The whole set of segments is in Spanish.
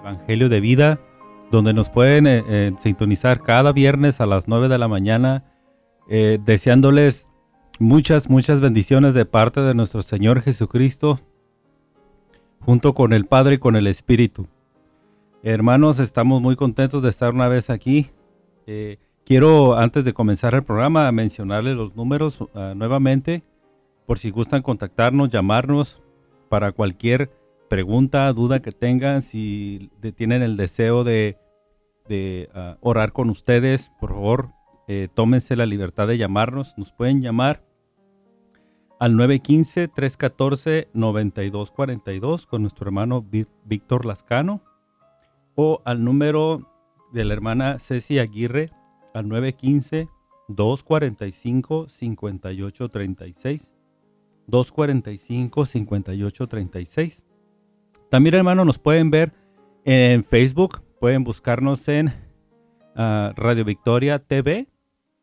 Evangelio de Vida, donde nos pueden eh, eh, sintonizar cada viernes a las 9 de la mañana, eh, deseándoles muchas, muchas bendiciones de parte de nuestro Señor Jesucristo, junto con el Padre y con el Espíritu. Hermanos, estamos muy contentos de estar una vez aquí. quiero, antes de comenzar el programa, mencionarles los números nuevamente, por si gustan contactarnos, llamarnos para cualquier pregunta, duda que tengan, si tienen el deseo de, ah, orar con ustedes, por favor, eh, tómense la libertad de llamarnos. Nos pueden llamar al 915-314-9242 con nuestro hermano Víctor Lascano o al número de la hermana Ceci Aguirre al 915-245-5836. 245-5836. También, hermano, nos pueden ver en Facebook. Pueden buscarnos en ah, Radio Victoria TV.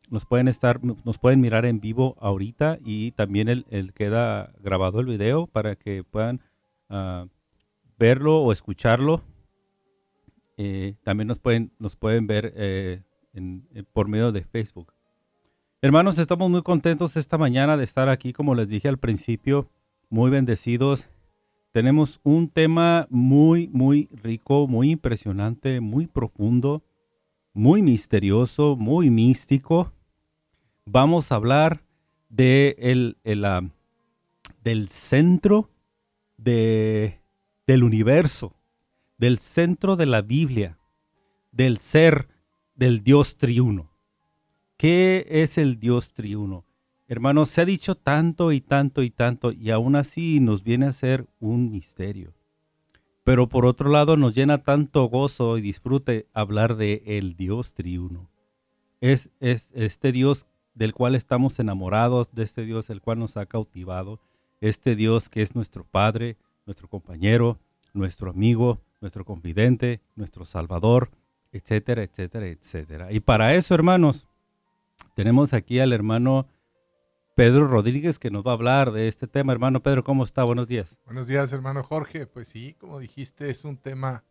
Nos pueden estar, nos pueden mirar en vivo ahorita y también el, queda grabado el video para que puedan ah, verlo o escucharlo. Eh, también nos pueden, nos pueden ver eh, por medio de Facebook. Hermanos, estamos muy contentos esta mañana de estar aquí, como les dije al principio, muy bendecidos tenemos un tema muy, muy rico, muy impresionante, muy profundo, muy misterioso, muy místico. Vamos a hablar de el, ah, del centro de, del universo, del centro de la Biblia, del ser del Dios triuno. ¿Qué es el Dios triuno? Hermanos, se ha dicho tanto y tanto y tanto y aún así nos viene a ser un misterio. Pero por otro lado nos llena tanto gozo y disfrute hablar de el Dios triuno. Es, es este Dios del cual estamos enamorados, de este Dios el cual nos ha cautivado, este Dios que es nuestro Padre, nuestro compañero, nuestro amigo, nuestro confidente, nuestro Salvador, etcétera, etcétera, etcétera. Y para eso, hermanos, tenemos aquí al hermano Pedro Rodríguez que nos va a hablar de este tema. Hermano Pedro, ¿cómo está? Buenos días. Buenos días, hermano Jorge. Pues sí, como dijiste, es un tema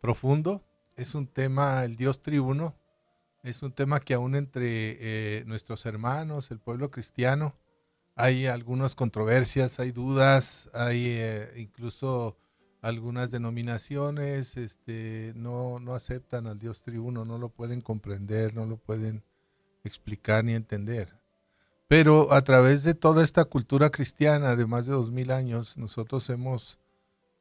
profundo, es un tema, el Dios triuno, es un tema que aún entre eh, nuestros hermanos, el pueblo cristiano, hay algunas controversias, hay dudas, hay eh, incluso algunas denominaciones este, no, no aceptan al Dios triuno, no lo pueden comprender, no lo pueden explicar ni entender. Pero a través de toda esta cultura cristiana de más de dos mil años, nosotros hemos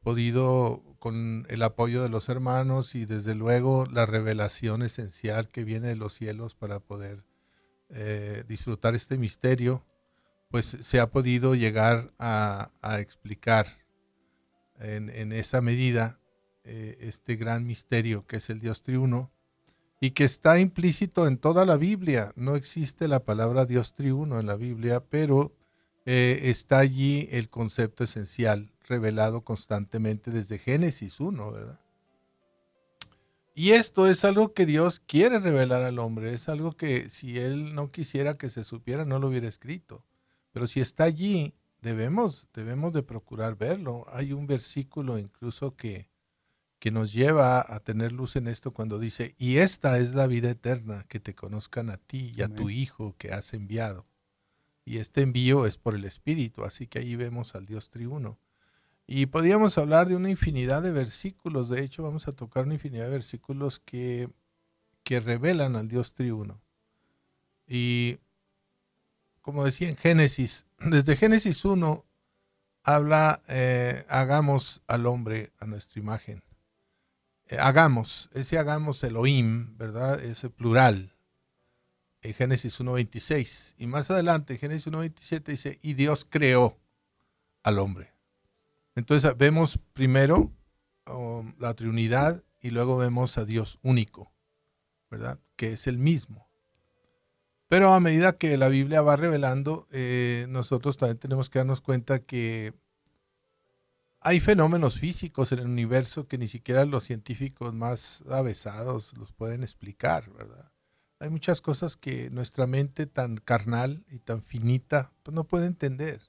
podido, con el apoyo de los hermanos y desde luego la revelación esencial que viene de los cielos para poder eh, disfrutar este misterio, pues se ha podido llegar a, explicar en, esa medida eh, este gran misterio que es el Dios triuno y que está implícito en toda la Biblia. No existe la palabra Dios triuno en la Biblia, pero eh, está allí el concepto esencial revelado constantemente desde Génesis 1, ¿verdad? Y esto es algo que Dios quiere revelar al hombre, es algo que si Él no quisiera que se supiera, no lo hubiera escrito. Pero si está allí, debemos, debemos de procurar verlo. Hay un versículo incluso que, que nos lleva a tener luz en esto cuando dice, y esta es la vida eterna, que te conozcan a ti y a tu Hijo que has enviado. Y este envío es por el Espíritu, así que ahí vemos al Dios triuno. Y podríamos hablar de una infinidad de versículos, de hecho vamos a tocar una infinidad de versículos que, que revelan al Dios triuno. Y como decía en Génesis, desde Génesis 1 habla, eh, hagamos al hombre a nuestra imagen. Eh, hagamos, ese hagamos Elohim, ¿verdad? Ese plural. En Génesis 1.26. Y más adelante, Génesis 1.27 dice, y Dios creó al hombre. Entonces vemos primero um, la Trinidad y luego vemos a Dios único, ¿verdad? Que es el mismo. Pero a medida que la Biblia va revelando, eh, nosotros también tenemos que darnos cuenta que hay fenómenos físicos en el universo que ni siquiera los científicos más avesados los pueden explicar, ¿verdad? Hay muchas cosas que nuestra mente tan carnal y tan finita pues no puede entender.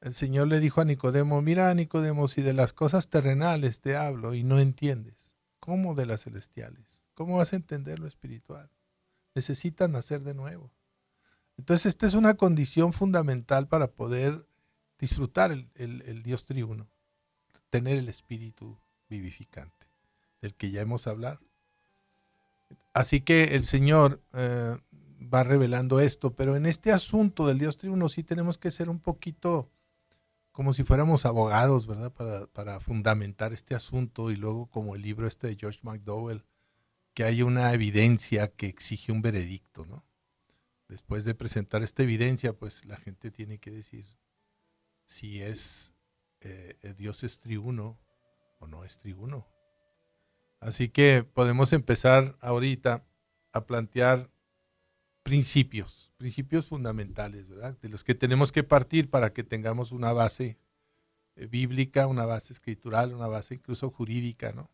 El Señor le dijo a Nicodemo, mira Nicodemo, si de las cosas terrenales te hablo y no entiendes, ¿cómo de las celestiales? ¿Cómo vas a entender lo espiritual? Necesitan nacer de nuevo. Entonces esta es una condición fundamental para poder disfrutar el, Dios triuno, tener el espíritu vivificante, del que ya hemos hablado. Así que el Señor eh, va revelando esto, pero en este asunto del Dios triuno sí tenemos que ser un poquito como si fuéramos abogados, ¿verdad? Para, fundamentar este asunto y luego como el libro este de George McDowell, que hay una evidencia que exige un veredicto, ¿no? Después de presentar esta evidencia, pues la gente tiene que decir si es eh, Dios es triuno o no es triuno. Así que podemos empezar ahorita a plantear principios, principios fundamentales, ¿verdad? De los que tenemos que partir para que tengamos una base eh, bíblica, una base escritural, una base incluso jurídica, ¿no?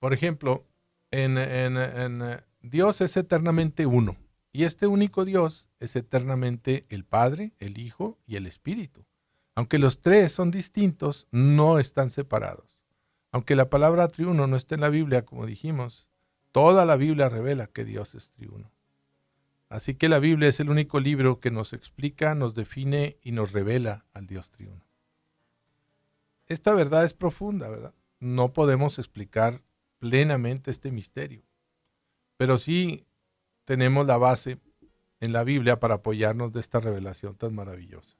Por ejemplo, en, eh, Dios es eternamente uno. Y este único Dios es eternamente el Padre, el Hijo y el Espíritu. Aunque los tres son distintos, no están separados. Aunque la palabra triuno no esté en la Biblia, como dijimos, Toda la Biblia revela que Dios es triuno. Así que la Biblia es el único libro que nos explica, nos define y nos revela al Dios triuno. Esta verdad es profunda, ¿verdad? No podemos explicar plenamente este misterio, pero sí tenemos la base en la Biblia para apoyarnos de esta revelación tan maravillosa.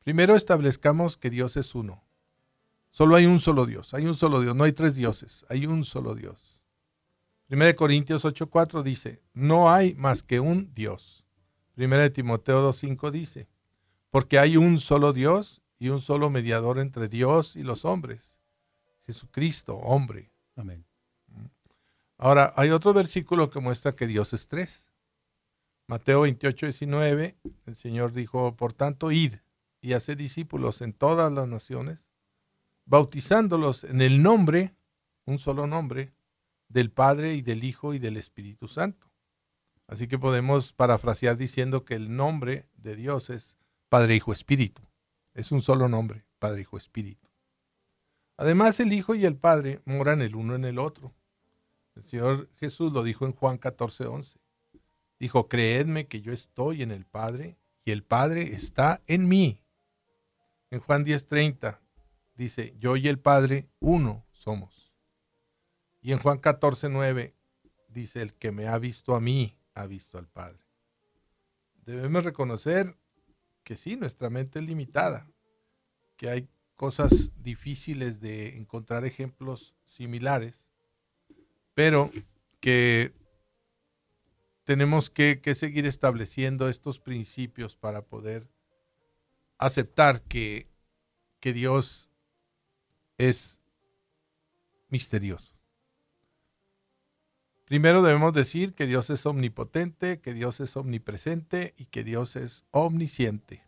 Primero establezcamos que Dios es uno. Solo hay un solo Dios, hay un solo Dios, no hay tres dioses, hay un solo Dios. 1 Corintios 8:4 dice, no hay más que un Dios. 1 Timoteo 2:5 dice, porque hay un solo Dios y un solo mediador entre Dios y los hombres, Jesucristo, hombre. Amén. Ahora, hay otro versículo que muestra que Dios es tres. Mateo 28, 19, el Señor dijo, por tanto, id y haced discípulos en todas las naciones, bautizándolos en el nombre, un solo nombre, del Padre y del Hijo y del Espíritu Santo. Así que podemos parafrasear diciendo que el nombre de Dios es Padre, Hijo, Espíritu. Es un solo nombre, Padre, Hijo, Espíritu. Además, el Hijo y el Padre moran el uno en el otro. El Señor Jesús lo dijo en Juan 14, 11. Dijo, creedme que yo estoy en el Padre y el Padre está en mí. En Juan 10:30 dice, yo y el Padre uno somos. Y en Juan 14, 9 dice, el que me ha visto a mí, ha visto al Padre. Debemos reconocer que sí, nuestra mente es limitada, que hay cosas difíciles de encontrar ejemplos similares, pero que tenemos que, seguir estableciendo estos principios para poder aceptar que, que Dios es misterioso. Primero debemos decir que Dios es omnipotente, que Dios es omnipresente y que Dios es omnisciente.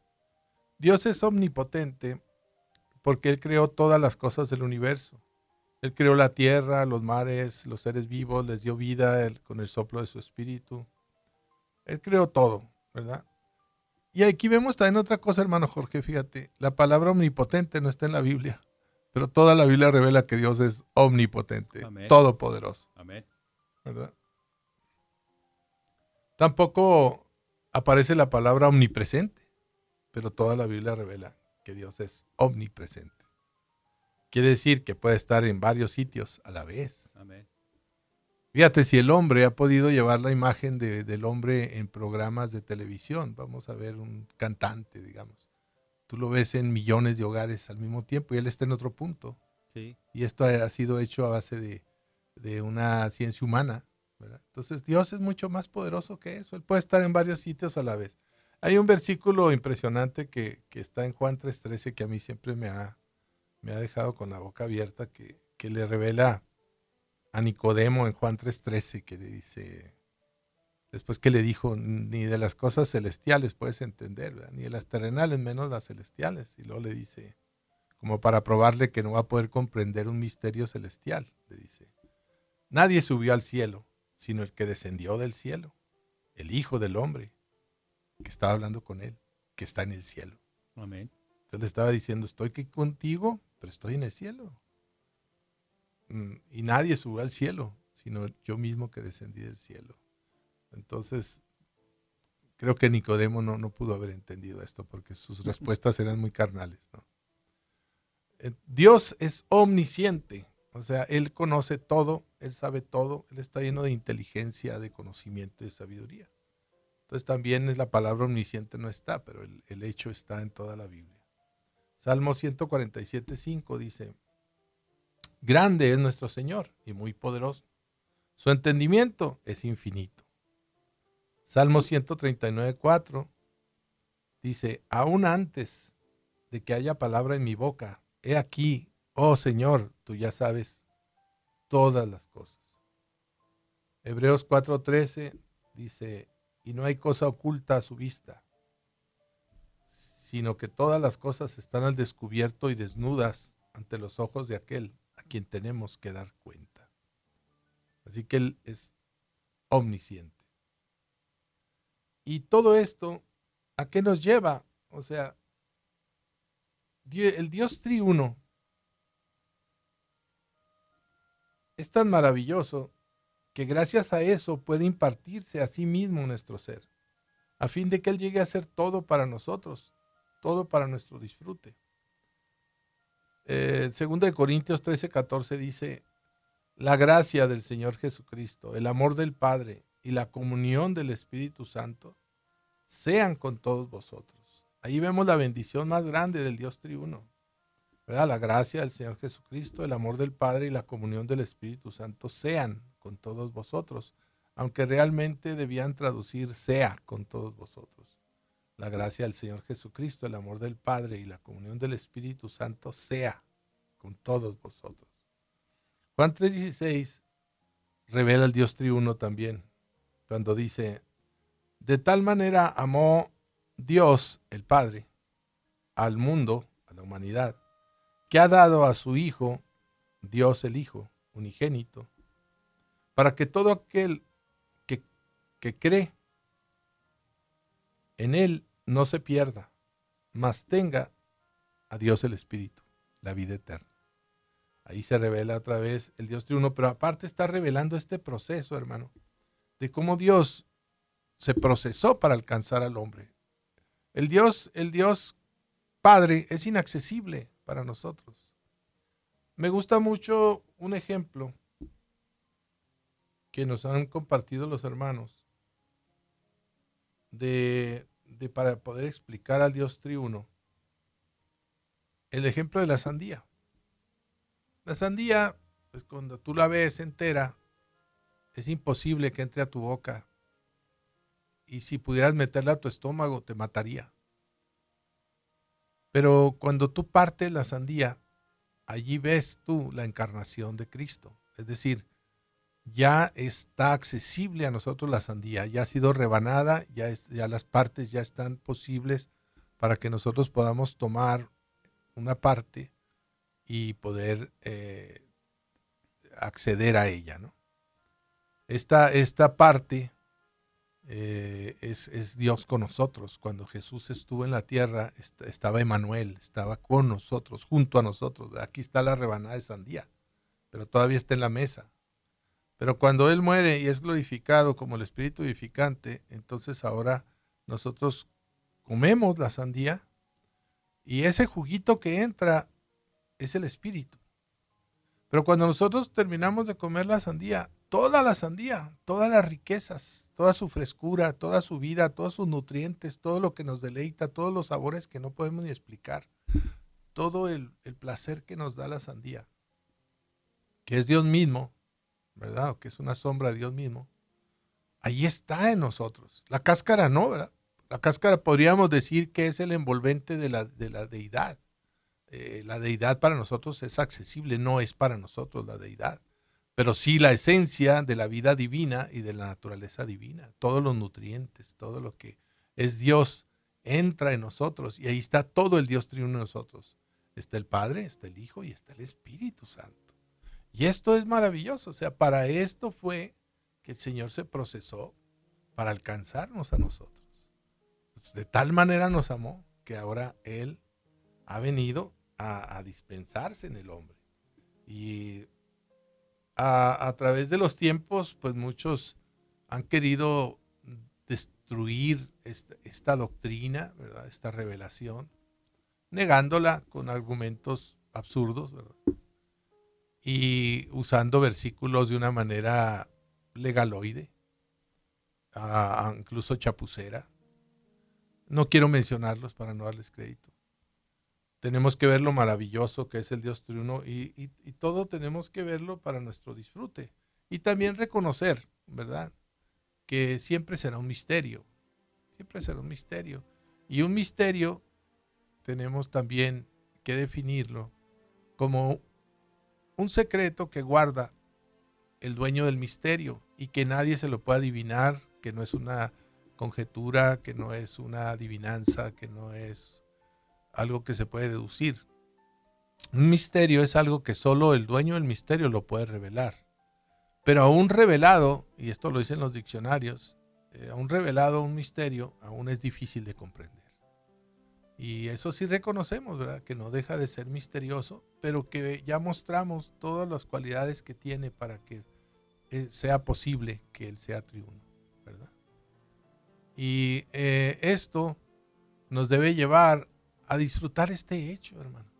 Dios es omnipotente porque Él creó todas las cosas del universo. Él creó la tierra, los mares, los seres vivos, les dio vida con el soplo de su espíritu. Él creó todo, ¿verdad? Y aquí vemos también otra cosa, hermano Jorge, fíjate, la palabra omnipotente no está en la Biblia, pero toda la Biblia revela que Dios es omnipotente, todopoderoso. Amén. ¿verdad? Tampoco aparece la palabra omnipresente, pero toda la Biblia revela que Dios es omnipresente. Quiere decir que puede estar en varios sitios a la vez. Fíjate, si el hombre ha podido llevar la imagen del hombre en programas de televisión, vamos a ver un cantante, digamos. Tú lo ves en millones de hogares al mismo tiempo y él está en otro punto. Y esto ha sido hecho a base de, de una ciencia humana. Entonces Dios es mucho más poderoso que eso. Él puede estar en varios sitios a la vez. Hay un versículo impresionante que, está en Juan 3.13 que a mí siempre me ha, me ha dejado con la boca abierta, que, que le revela a Nicodemo en Juan 3:13, que le dice, después que le dijo, ni de las cosas celestiales puedes entender, ni de las terrenales, menos las celestiales. Y luego le dice, como para probarle que no va a poder comprender un misterio celestial, le dice, nadie subió al cielo, sino el que descendió del cielo, el Hijo del Hombre, que estaba hablando con él, que está en el cielo. Amén. Entonces le estaba diciendo, estoy aquí contigo, pero estoy en el cielo. Mm, y nadie subió al cielo, sino yo mismo que descendí del cielo. Entonces, creo que Nicodemo no, no pudo haber entendido esto porque sus respuestas eran muy carnales. Eh, Dios es omnisciente, o sea, Él conoce todo, Él sabe todo, Él está lleno de inteligencia, de conocimiento y de sabiduría. Entonces también es la palabra omnisciente no está, pero el, el hecho está en toda la Biblia. Salmo 147, 5 dice, Grande es nuestro Señor y muy poderoso. Su entendimiento es infinito. Salmo 139, 4 dice, aún antes de que haya palabra en mi boca, he aquí, oh Señor, tú ya sabes todas las cosas. Hebreos 4:13 dice, y no hay cosa oculta a su vista, sino que todas las cosas están al descubierto y desnudas ante los ojos de aquel a quien tenemos que dar cuenta. Así que Él es omnisciente. Y todo esto, ¿a qué nos lleva? O sea, el Dios triuno es tan maravilloso que gracias a eso puede impartirse a sí mismo nuestro ser, a fin de que Él llegue a ser todo para nosotros, todo para nuestro disfrute. Eh, de Corintios 13, 14 dice, la gracia del Señor Jesucristo, el amor del Padre y la comunión del Espíritu Santo sean con todos vosotros. Ahí vemos la bendición más grande del Dios triuno. ¿verdad? La gracia del Señor Jesucristo, el amor del Padre y la comunión del Espíritu Santo sean con todos vosotros, aunque realmente debían traducir sea con todos vosotros. La gracia del Señor Jesucristo, el amor del Padre y la comunión del Espíritu Santo sea con todos vosotros. Juan 3:16 revela el Dios triuno también, cuando dice, de tal manera amó Dios el Padre al mundo, a la humanidad, que ha dado a su Hijo, Dios el Hijo, unigénito, para que todo aquel que, que cree en Él no se pierda, mas tenga a Dios el Espíritu, la vida eterna. Ahí se revela otra vez el Dios triuno, pero aparte está revelando este proceso, hermano, de cómo Dios se procesó para alcanzar al hombre. El Dios, el Dios Padre es inaccesible para nosotros. Me gusta mucho un ejemplo que nos han compartido los hermanos de, de para poder explicar al Dios triuno. El ejemplo de la sandía. La sandía, pues cuando tú la ves entera, es imposible que entre a tu boca y si pudieras meterla a tu estómago te mataría. Pero cuando tú partes la sandía, allí ves tú la encarnación de Cristo. Es decir, ya está accesible a nosotros la sandía, ya ha sido rebanada, ya, las partes ya están posibles para que nosotros podamos tomar una parte y poder eh, acceder a ella. ¿no? Esta, esta parte eh, es, Dios con nosotros. Cuando Jesús estuvo en la tierra, estaba Emanuel, estaba con nosotros, junto a nosotros. Aquí está la rebanada de sandía, pero todavía está en la mesa. Pero cuando Él muere y es glorificado como el Espíritu vivificante, entonces ahora nosotros comemos la sandía y ese juguito que entra es el Espíritu. Pero cuando nosotros terminamos de comer la sandía, toda la sandía, todas las riquezas, toda su frescura, toda su vida, todos sus nutrientes, todo lo que nos deleita, todos los sabores que no podemos ni explicar, todo el, placer que nos da la sandía, que es Dios mismo, ¿verdad? O que es una sombra de Dios mismo, ahí está en nosotros. La cáscara no, ¿verdad? La cáscara podríamos decir que es el envolvente de la, de la deidad. eh, la deidad para nosotros es accesible, no es para nosotros la deidad, pero sí la esencia de la vida divina y de la naturaleza divina, todos los nutrientes, todo lo que es Dios entra en nosotros y ahí está todo el Dios triuno en nosotros. Está el Padre, está el Hijo y está el Espíritu Santo. Y esto es maravilloso, o sea, para esto fue que el Señor se procesó para alcanzarnos a nosotros. De tal manera nos amó que ahora Él ha venido a, dispensarse en el hombre. Y a, través de los tiempos, pues muchos han querido destruir esta, doctrina, ¿verdad? esta revelación, negándola con argumentos absurdos y usando versículos de una manera legaloide, incluso chapucera. No quiero mencionarlos para no darles crédito tenemos que ver lo maravilloso que es el Dios triuno y, todo tenemos que verlo para nuestro disfrute. Y también reconocer, ¿verdad? Que siempre será un misterio, siempre será un misterio. Y un misterio tenemos también que definirlo como un secreto que guarda el dueño del misterio y que nadie se lo puede adivinar, que no es una conjetura, que no es una adivinanza, que no es algo que se puede deducir. Un misterio es algo que solo el dueño del misterio lo puede revelar. Pero aún revelado, y esto lo dicen los diccionarios, eh, aún revelado un misterio aún es difícil de comprender. Y eso sí reconocemos, ¿verdad? Que no deja de ser misterioso, pero que ya mostramos todas las cualidades que tiene para que eh, sea posible que Él sea triuno, ¿verdad? Y eh, esto nos debe llevar a disfrutar este hecho, hermano.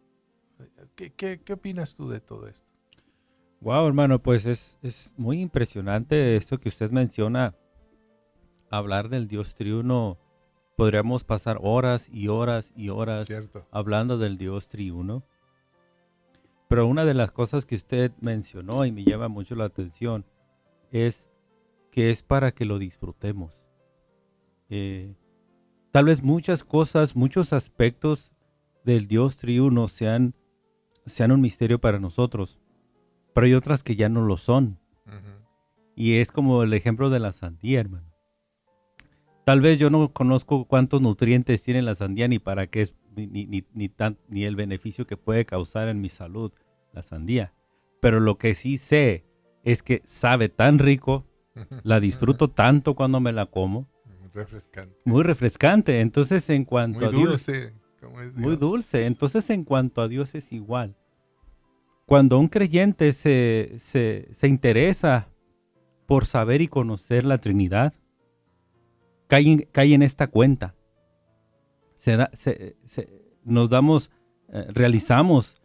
¿Qué, opinas tú de todo esto? Wow, hermano, pues es, es, muy impresionante esto que usted menciona. Hablar del Dios triuno, podríamos pasar horas y horas y horas hablando del Dios triuno. Pero una de las cosas que usted mencionó y me llama mucho la atención es que es para que lo disfrutemos. Eh, Tal vez muchas cosas, muchos aspectos del Dios triuno sean, sean un misterio para nosotros, pero hay otras que ya no lo son. Y es como el ejemplo de la sandía, hermano. Tal vez yo no conozco cuántos nutrientes tiene la sandía ni para qué es, ni, ni, ni, ni el beneficio que puede causar en mi salud la sandía. Pero lo que sí sé es que sabe tan rico, la disfruto tanto cuando me la como, refrescante. Muy refrescante. Entonces, en cuanto a Dios. Muy dulce. Entonces, en cuanto a Dios es igual. Cuando un creyente se, se, interesa por saber y conocer la Trinidad, cae, cae en esta cuenta. Se nos damos, eh, realizamos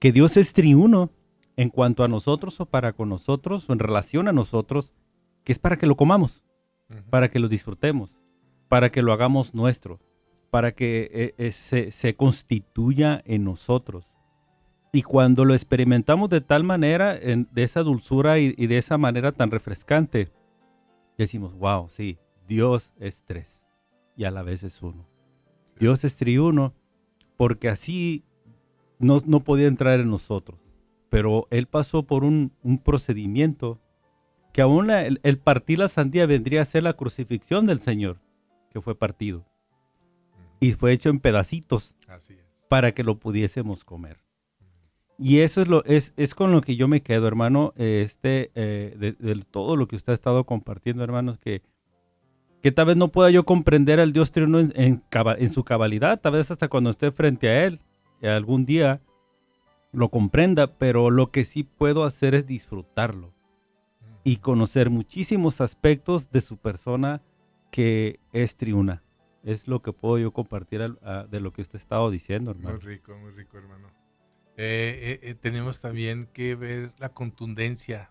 que Dios es triuno en cuanto a nosotros o para con nosotros o en relación a nosotros, que es para que lo comamos para que lo disfrutemos, para que lo hagamos nuestro, para que eh, eh, se, constituya en nosotros. Y cuando lo experimentamos de tal manera, de esa dulzura y, de esa manera tan refrescante, decimos, wow, sí, Dios es tres y a la vez es uno. Dios es triuno porque así no, podía entrar en nosotros, pero Él pasó por un, un procedimiento que aún el, partir la sandía vendría a ser la crucifixión del Señor, que fue partido. Y fue hecho en pedacitos para que lo pudiésemos comer. Y eso es, lo, es, es con lo que yo me quedo, hermano, este, eh, de, todo lo que usted ha estado compartiendo, hermanos, que, que tal vez no pueda yo comprender al Dios triuno en, en, su cabalidad, tal vez hasta cuando esté frente a Él, algún día lo comprenda, pero lo que sí puedo hacer es disfrutarlo y conocer muchísimos aspectos de su persona que es triuna. Es lo que puedo yo compartir de lo que usted estaba diciendo, hermano. Muy rico, muy rico, hermano. Eh, eh, eh, tenemos también que ver la contundencia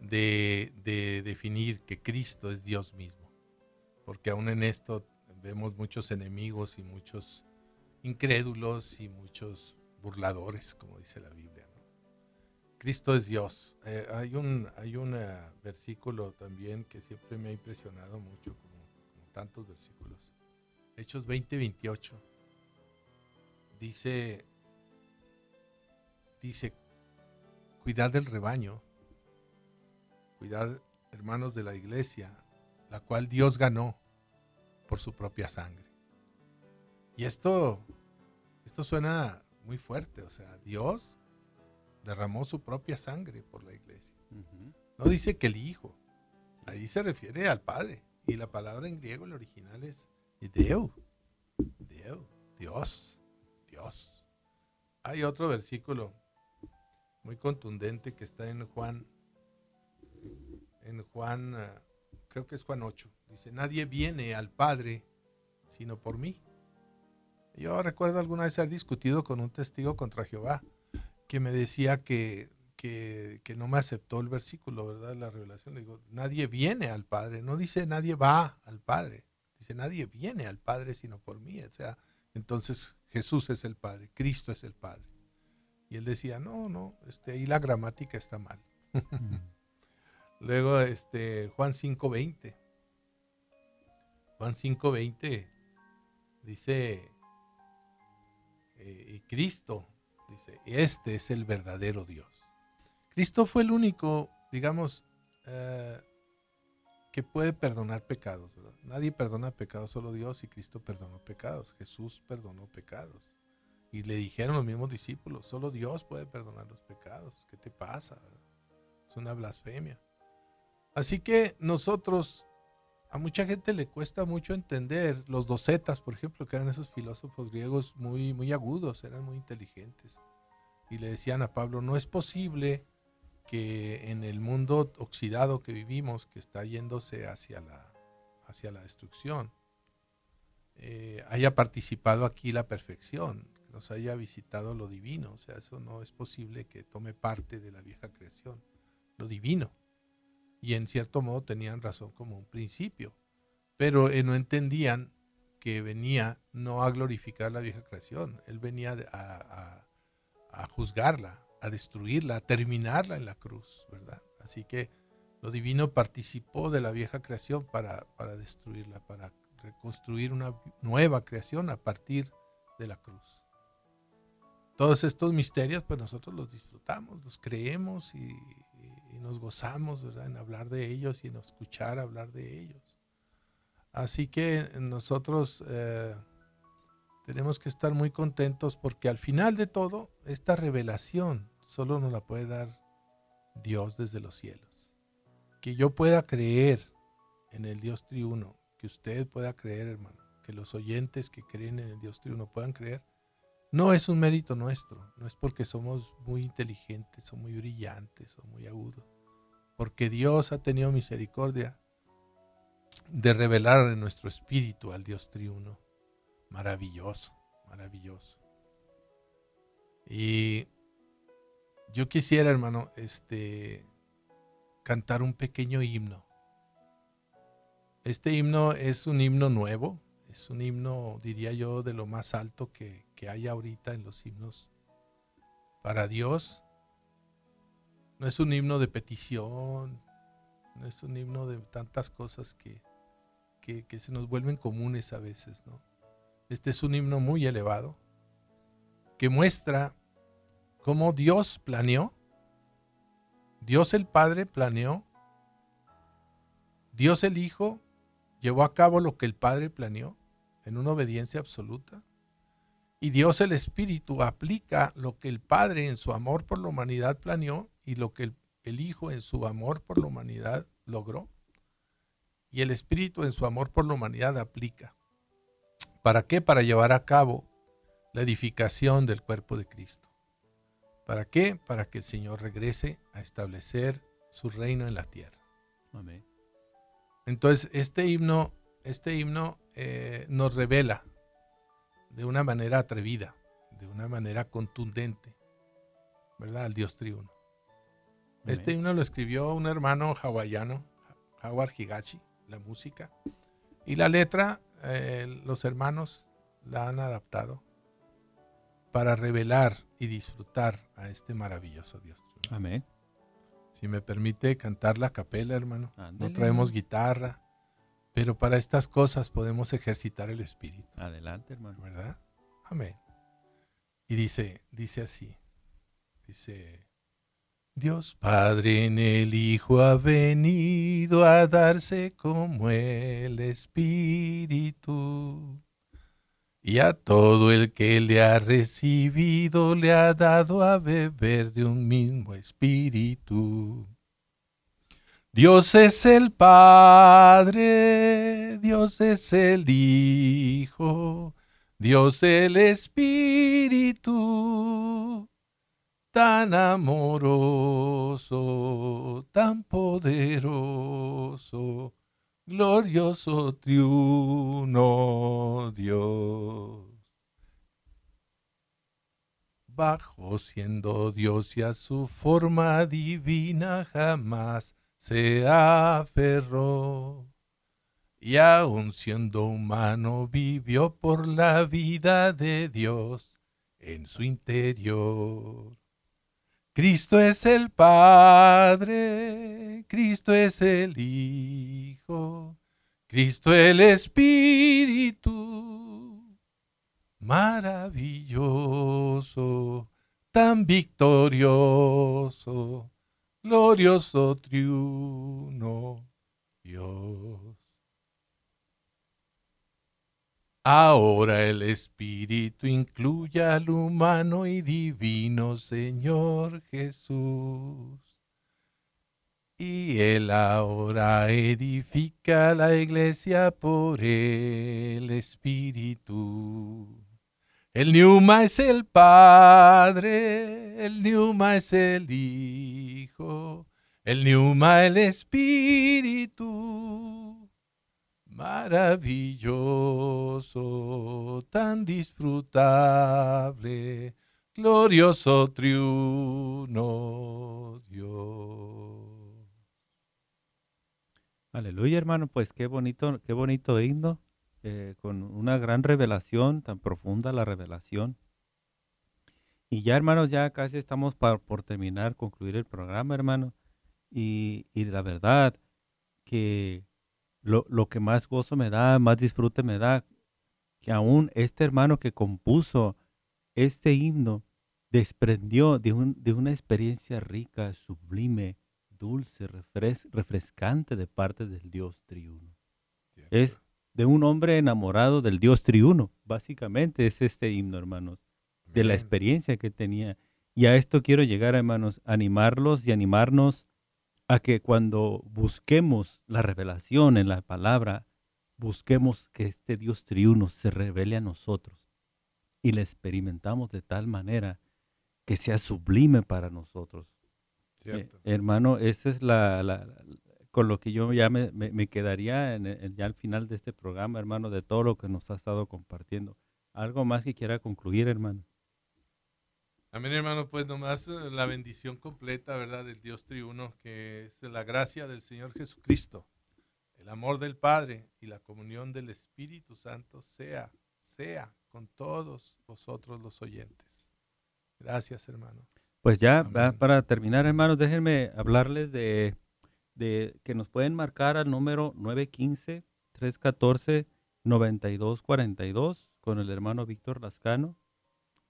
de, de, definir que Cristo es Dios mismo. Porque aún en esto vemos muchos enemigos y muchos incrédulos y muchos burladores, como dice la Biblia. Cristo es Dios. Eh, hay un, hay un eh, versículo también que siempre me ha impresionado mucho, como, tantos versículos. Hechos 20, 28. Dice, dice, cuidar del rebaño, cuidar, hermanos de la iglesia, la cual Dios ganó por su propia sangre. Y esto, esto suena muy fuerte, o sea, Dios derramó su propia sangre por la iglesia. No dice que el Hijo, ahí se refiere al Padre. Y la palabra en griego, el original es Deu, Deu, Dios, Dios. Hay otro versículo muy contundente que está en Juan, en Juan, ah, creo que es Juan 8. Dice, nadie viene al Padre sino por mí. Yo recuerdo alguna vez haber discutido con un testigo contra Jehová que me decía que, que, no me aceptó el versículo, ¿verdad? La revelación. Le digo, nadie viene al Padre. No dice nadie va al Padre. Dice, nadie viene al Padre sino por mí. O sea, entonces Jesús es el Padre, Cristo es el Padre. Y él decía, no, no, este, ahí la gramática está mal. Luego, este, Juan 5.20. Juan 5.20 dice, eh, y Cristo, dice, este es el verdadero Dios. Cristo fue el único, digamos, eh, que puede perdonar pecados. Nadie perdona pecados, solo Dios y Cristo perdonó pecados. Jesús perdonó pecados. Y le dijeron los mismos discípulos, solo Dios puede perdonar los pecados. ¿Qué te pasa? Es una blasfemia. Así que nosotros a mucha gente le cuesta mucho entender los docetas, por ejemplo, que eran esos filósofos griegos muy, muy agudos, eran muy inteligentes. Y le decían a Pablo, no es posible que en el mundo oxidado que vivimos, que está yéndose hacia la, hacia la destrucción, eh, haya participado aquí la perfección, que nos haya visitado lo divino. O sea, eso no es posible que tome parte de la vieja creación, lo divino y en cierto modo tenían razón como un principio, pero eh, no entendían que venía no a glorificar la vieja creación, él venía a, juzgarla, a destruirla, a terminarla en la cruz, ¿verdad? Así que lo divino participó de la vieja creación para, para destruirla, para reconstruir una nueva creación a partir de la cruz. Todos estos misterios, pues nosotros los disfrutamos, los creemos y, y nos gozamos en hablar de ellos y en escuchar hablar de ellos. Así que nosotros eh, tenemos que estar muy contentos porque al final de todo, esta revelación solo nos la puede dar Dios desde los cielos. Que yo pueda creer en el Dios triuno, que usted pueda creer, hermano, que los oyentes que creen en el Dios triuno puedan creer, no es un mérito nuestro, no es porque somos muy inteligentes o muy brillantes o muy agudos, porque Dios ha tenido misericordia de revelar en nuestro espíritu al Dios triuno. Maravilloso, maravilloso. Y yo quisiera, hermano, este cantar un pequeño himno. Este himno es un himno nuevo, es un himno, diría yo, de lo más alto que, que hay ahorita en los himnos para Dios. No es un himno de petición, no es un himno de tantas cosas que, que, se nos vuelven comunes a veces, ¿no? Este es un himno muy elevado que muestra cómo Dios planeó, Dios el Padre planeó, Dios el Hijo llevó a cabo lo que el Padre planeó en una obediencia absoluta. Y Dios el Espíritu aplica lo que el Padre en su amor por la humanidad planeó y lo que el, Hijo en su amor por la humanidad logró. Y el Espíritu en su amor por la humanidad aplica. ¿Para qué? Para llevar a cabo la edificación del cuerpo de Cristo. ¿Para qué? Para que el Señor regrese a establecer su reino en la tierra. Amén. Entonces, este himno, este himno eh, nos revela de una manera atrevida, de una manera contundente, ¿verdad? Al Dios triuno. Este himno lo escribió un hermano hawaiano, Howard Higachi, la música, y la letra, eh, los hermanos la han adaptado para revelar y disfrutar a este maravilloso Dios triuno. Amén. Si me permite cantar la capela, hermano. No traemos guitarra, pero para estas cosas podemos ejercitar el espíritu. Adelante, hermano. ¿Verdad? Amén. Y dice, dice así. Dice, Dios Padre en el Hijo ha venido a darse como el Espíritu. Y a todo el que le ha recibido le ha dado a beber de un mismo espíritu. Dios es el Padre, Dios es el Hijo, Dios el Espíritu, tan amoroso, tan poderoso, glorioso triuno Dios. Bajo siendo Dios y a su forma divina jamás se aferró. Y aun siendo humano vivió por la vida de Dios en su interior. Cristo es el Padre, Cristo es el Hijo, Cristo el Espíritu. Maravilloso, tan victorioso, glorioso triuno Dios. Ahora el Espíritu incluye al humano y divino Señor Jesús. Y Él ahora edifica la iglesia por el Espíritu. El Niuma es el Padre, el Niuma es el Hijo, el Niuma el Espíritu. Maravilloso, tan disfrutable, glorioso triuno Dios. Aleluya, hermano, pues qué bonito, qué bonito himno. Eh, con una gran revelación, tan profunda la revelación. Y ya, hermanos, ya casi estamos por terminar, concluir el programa, hermano. Y, la verdad que lo, que más gozo me da, más disfrute me da, que aún este hermano que compuso este himno desprendió de, un, de una experiencia rica, sublime, dulce, refrescante de parte del Dios triuno. Es de un hombre enamorado del Dios triuno. Básicamente es este himno, hermanos, de la experiencia que tenía. Y a esto quiero llegar, hermanos, animarlos y animarnos a que cuando busquemos la revelación en la palabra, busquemos que este Dios triuno se revele a nosotros y la experimentamos de tal manera que sea sublime para nosotros. Eh, hermano, esa es la, con lo que yo ya me, me, quedaría en, ya al final de este programa, hermano, de todo lo que nos ha estado compartiendo. ¿Algo más que quiera concluir, hermano? Amén, hermano, pues nomás eh, la bendición completa, ¿verdad? Del Dios triuno, que es la gracia del Señor Jesucristo, el amor del Padre y la comunión del Espíritu Santo sea, sea con todos vosotros los oyentes. Gracias, hermano. Pues ya, para terminar, hermanos, déjenme hablarles de que nos pueden marcar al número 915-314-9242 con el hermano Víctor Lascano,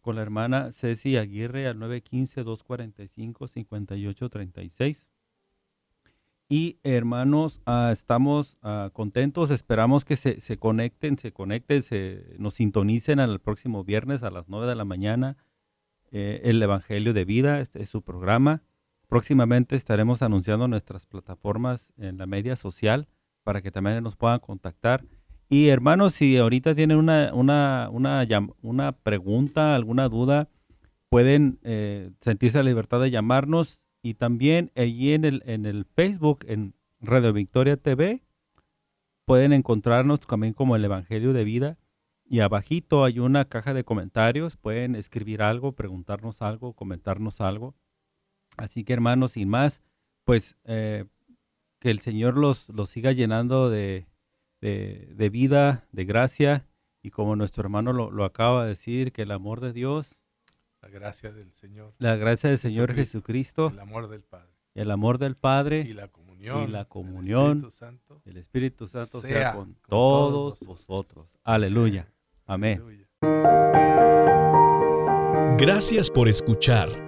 con la hermana Ceci Aguirre al 915-245-5836. Y hermanos, ah, estamos ah, contentos, esperamos que se, se, conecten, se conecten, se, nos sintonicen al próximo viernes a las 9 de la mañana. Eh, el Evangelio de Vida, este es su programa. Próximamente estaremos anunciando nuestras plataformas en la media social para que también nos puedan contactar. Y hermanos, si ahorita tienen una, una, una, una pregunta, alguna duda, pueden eh, sentirse la libertad de llamarnos. Y también allí en el, en el Facebook, en Radio Victoria TV, pueden encontrarnos también como el Evangelio de Vida. Y abajito hay una caja de comentarios. Pueden escribir algo, preguntarnos algo, comentarnos algo. Así que hermanos, sin más, pues eh, que el Señor los, los siga llenando de, vida, de gracia, y como nuestro hermano lo, acaba de decir, que el amor de Dios, la gracia del Señor, la gracia del Señor Jesucristo, el amor del Padre, el amor del Padre y la comunión, la comunión del Espíritu Santo, sea, con, todos, vosotros. Aleluya. Amén. Gracias por escuchar